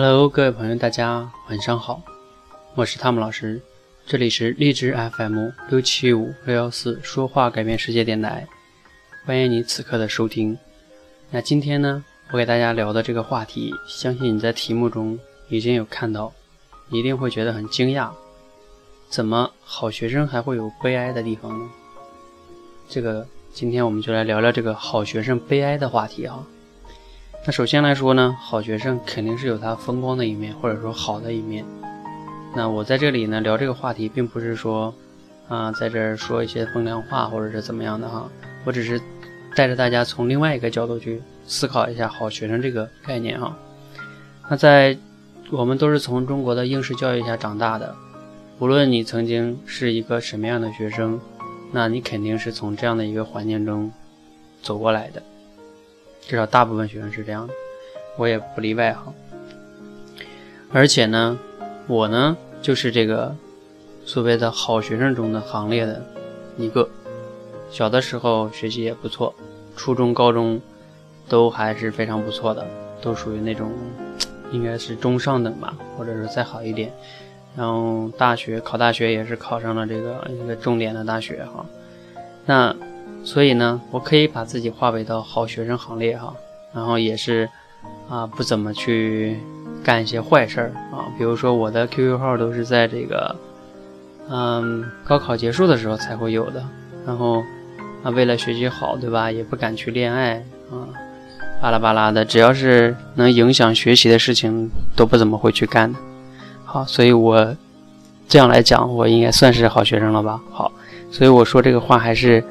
Hello，各位朋友，大家晚上好，我是汤姆老师，这里是荔枝 FM 六七五六幺四说话改变世界电台，欢迎你此刻的收听。那今天呢，我给大家聊的这个话题，相信你在题目中已经有看到，一定会觉得很惊讶，怎么好学生还会有悲哀的地方呢？这个今天我们就来聊聊这个好学生悲哀的话题哈。那首先来说呢，好学生肯定是有他风光的一面，或者说好的一面。那我在这里呢聊这个话题，并不是说啊在这儿说一些风凉话，或者是怎么样的哈。我只是带着大家从另外一个角度去思考一下好学生这个概念哈。那在我们都是从中国的应试教育下长大的，无论你曾经是一个什么样的学生，那你肯定是从这样的一个环境中走过来的。至少大部分学生是这样的，我也不例外哈。而且呢，我呢就是这个所谓的好学生中的行列的一个。小的时候学习也不错，初中、高中都还是非常不错的，都属于那种应该是中上等吧，或者是再好一点。然后大学考大学也是考上了这个一个重点的大学哈。那。所以呢，我可以把自己划为到好学生行列哈，然后也是啊，不怎么去干一些坏事儿啊。比如说我的 QQ 号都是在这个嗯高考结束的时候才会有的，然后啊为了学习好，对吧？也不敢去恋爱啊，巴拉巴拉的，只要是能影响学习的事情都不怎么会去干的。好，所以我这样来讲，我应该算是好学生了吧？好，所以我说这个话还是。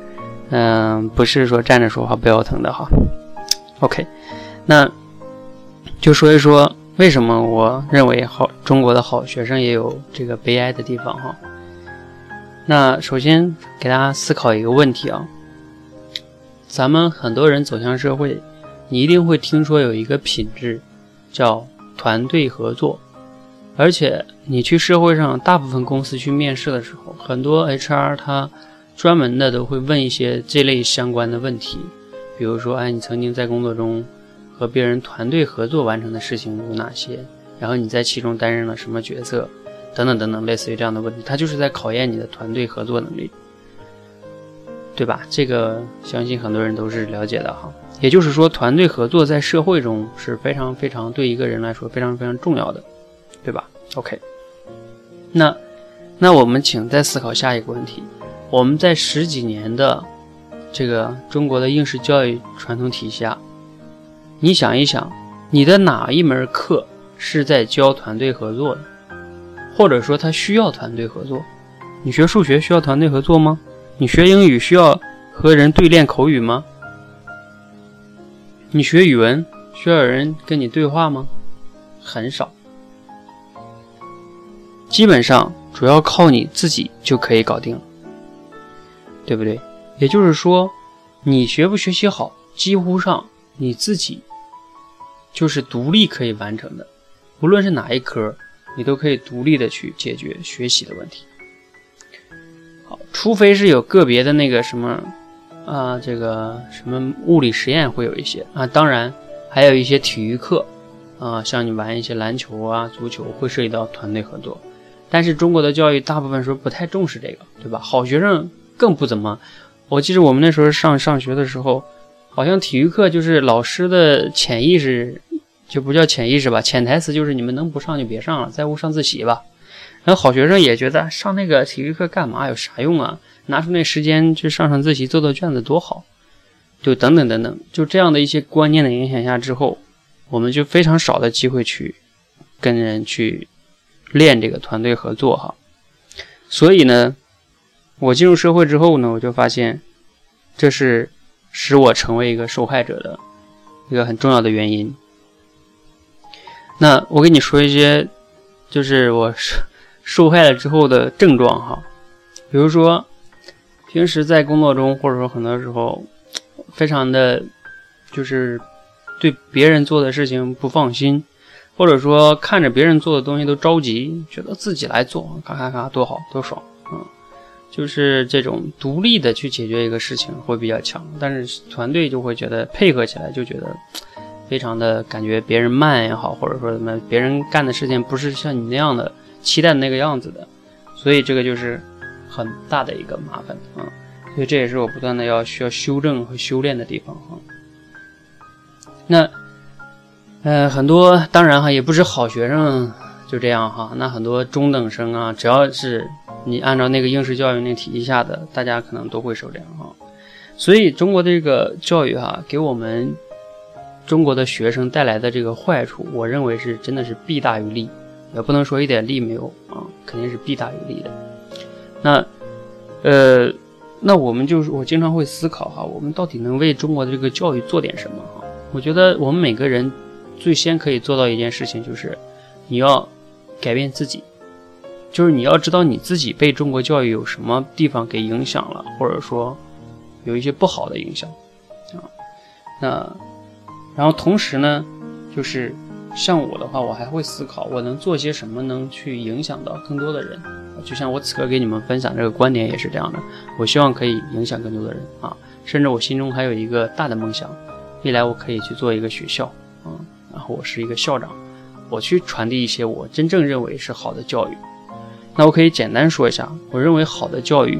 嗯，不是说站着说话不腰疼的哈。OK，那就说一说为什么我认为好中国的好学生也有这个悲哀的地方哈。那首先给大家思考一个问题啊，咱们很多人走向社会，你一定会听说有一个品质叫团队合作，而且你去社会上大部分公司去面试的时候，很多 HR 他。专门的都会问一些这类相关的问题，比如说，哎，你曾经在工作中和别人团队合作完成的事情有哪些？然后你在其中担任了什么角色？等等等等，类似于这样的问题，他就是在考验你的团队合作能力，对吧？这个相信很多人都是了解的哈。也就是说，团队合作在社会中是非常非常对一个人来说非常非常重要的，对吧？OK，那那我们请再思考下一个问题。我们在十几年的这个中国的应试教育传统体系下，你想一想，你的哪一门课是在教团队合作的？或者说他需要团队合作？你学数学需要团队合作吗？你学英语需要和人对练口语吗？你学语文需要有人跟你对话吗？很少，基本上主要靠你自己就可以搞定了。对不对？也就是说，你学不学习好，几乎上你自己就是独立可以完成的。无论是哪一科，你都可以独立的去解决学习的问题。好，除非是有个别的那个什么啊，这个什么物理实验会有一些啊，当然还有一些体育课啊，像你玩一些篮球啊、足球会涉及到团队合作。但是中国的教育大部分时候不太重视这个，对吧？好学生。更不怎么，我记得我们那时候上上学的时候，好像体育课就是老师的潜意识，就不叫潜意识吧，潜台词就是你们能不上就别上了，在屋上自习吧。然后好学生也觉得上那个体育课干嘛，有啥用啊？拿出那时间去上上自习，做做卷子多好。就等等等等，就这样的一些观念的影响下之后，我们就非常少的机会去跟人去练这个团队合作哈。所以呢。我进入社会之后呢，我就发现，这是使我成为一个受害者的一个很重要的原因。那我跟你说一些，就是我受受害了之后的症状哈，比如说，平时在工作中，或者说很多时候，非常的，就是对别人做的事情不放心，或者说看着别人做的东西都着急，觉得自己来做，咔咔咔多好多爽，嗯。就是这种独立的去解决一个事情会比较强，但是团队就会觉得配合起来就觉得非常的感觉别人慢也好，或者说什么别人干的事情不是像你那样的期待的那个样子的，所以这个就是很大的一个麻烦啊。所以这也是我不断的要需要修正和修炼的地方哈。那，呃，很多当然哈，也不是好学生就这样哈。那很多中等生啊，只要是你按照那个应试教育那体系下的，大家可能都会受这样哈。所以中国的这个教育哈，给我们中国的学生带来的这个坏处，我认为是真的是弊大于利，也不能说一点利没有啊，肯定是弊大于利的。那，呃，那我们就是我经常会思考哈，我们到底能为中国的这个教育做点什么哈？我觉得我们每个人最先可以做到一件事情，就是你要改变自己，就是你要知道你自己被中国教育有什么地方给影响了，或者说。有一些不好的影响，啊，那，然后同时呢，就是像我的话，我还会思考我能做些什么，能去影响到更多的人。就像我此刻给你们分享这个观点也是这样的，我希望可以影响更多的人啊，甚至我心中还有一个大的梦想，未来我可以去做一个学校，啊，然后我是一个校长，我去传递一些我真正认为是好的教育。那我可以简单说一下，我认为好的教育，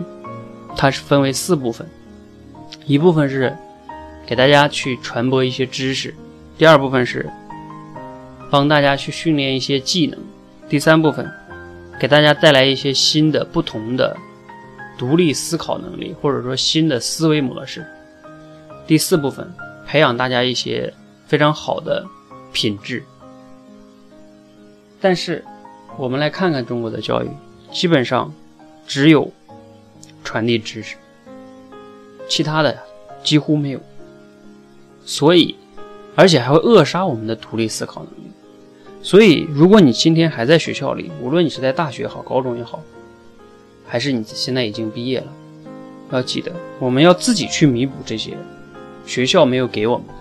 它是分为四部分。一部分是给大家去传播一些知识，第二部分是帮大家去训练一些技能，第三部分给大家带来一些新的、不同的独立思考能力，或者说新的思维模式，第四部分培养大家一些非常好的品质。但是我们来看看中国的教育，基本上只有传递知识。其他的几乎没有，所以，而且还会扼杀我们的独立思考能力。所以，如果你今天还在学校里，无论你是在大学好、高中也好，还是你现在已经毕业了，要记得，我们要自己去弥补这些学校没有给我们的。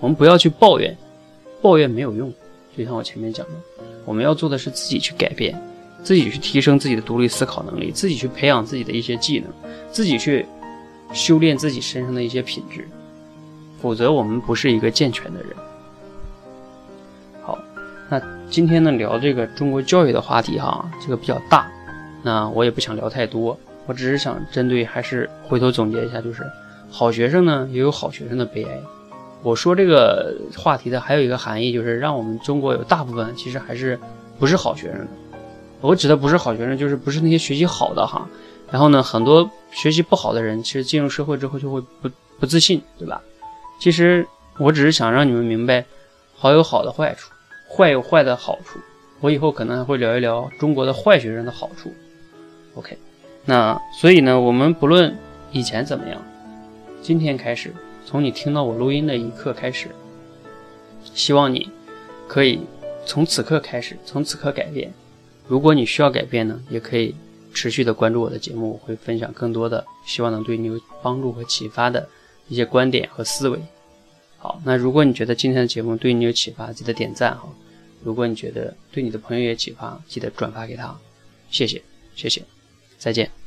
我们不要去抱怨，抱怨没有用。就像我前面讲的，我们要做的是自己去改变，自己去提升自己的独立思考能力，自己去培养自己的一些技能，自己去。修炼自己身上的一些品质，否则我们不是一个健全的人。好，那今天呢聊这个中国教育的话题哈，这个比较大，那我也不想聊太多，我只是想针对还是回头总结一下，就是好学生呢也有好学生的悲哀。我说这个话题的还有一个含义，就是让我们中国有大部分其实还是不是好学生的。我指的不是好学生，就是不是那些学习好的哈。然后呢，很多学习不好的人，其实进入社会之后就会不不自信，对吧？其实我只是想让你们明白，好有好的坏处，坏有坏的好处。我以后可能还会聊一聊中国的坏学生的好处。OK，那所以呢，我们不论以前怎么样，今天开始，从你听到我录音的一刻开始，希望你可以从此刻开始，从此刻改变。如果你需要改变呢，也可以。持续的关注我的节目，我会分享更多的希望能对你有帮助和启发的一些观点和思维。好，那如果你觉得今天的节目对你有启发，记得点赞哈。如果你觉得对你的朋友也启发，记得转发给他。谢谢，谢谢，再见。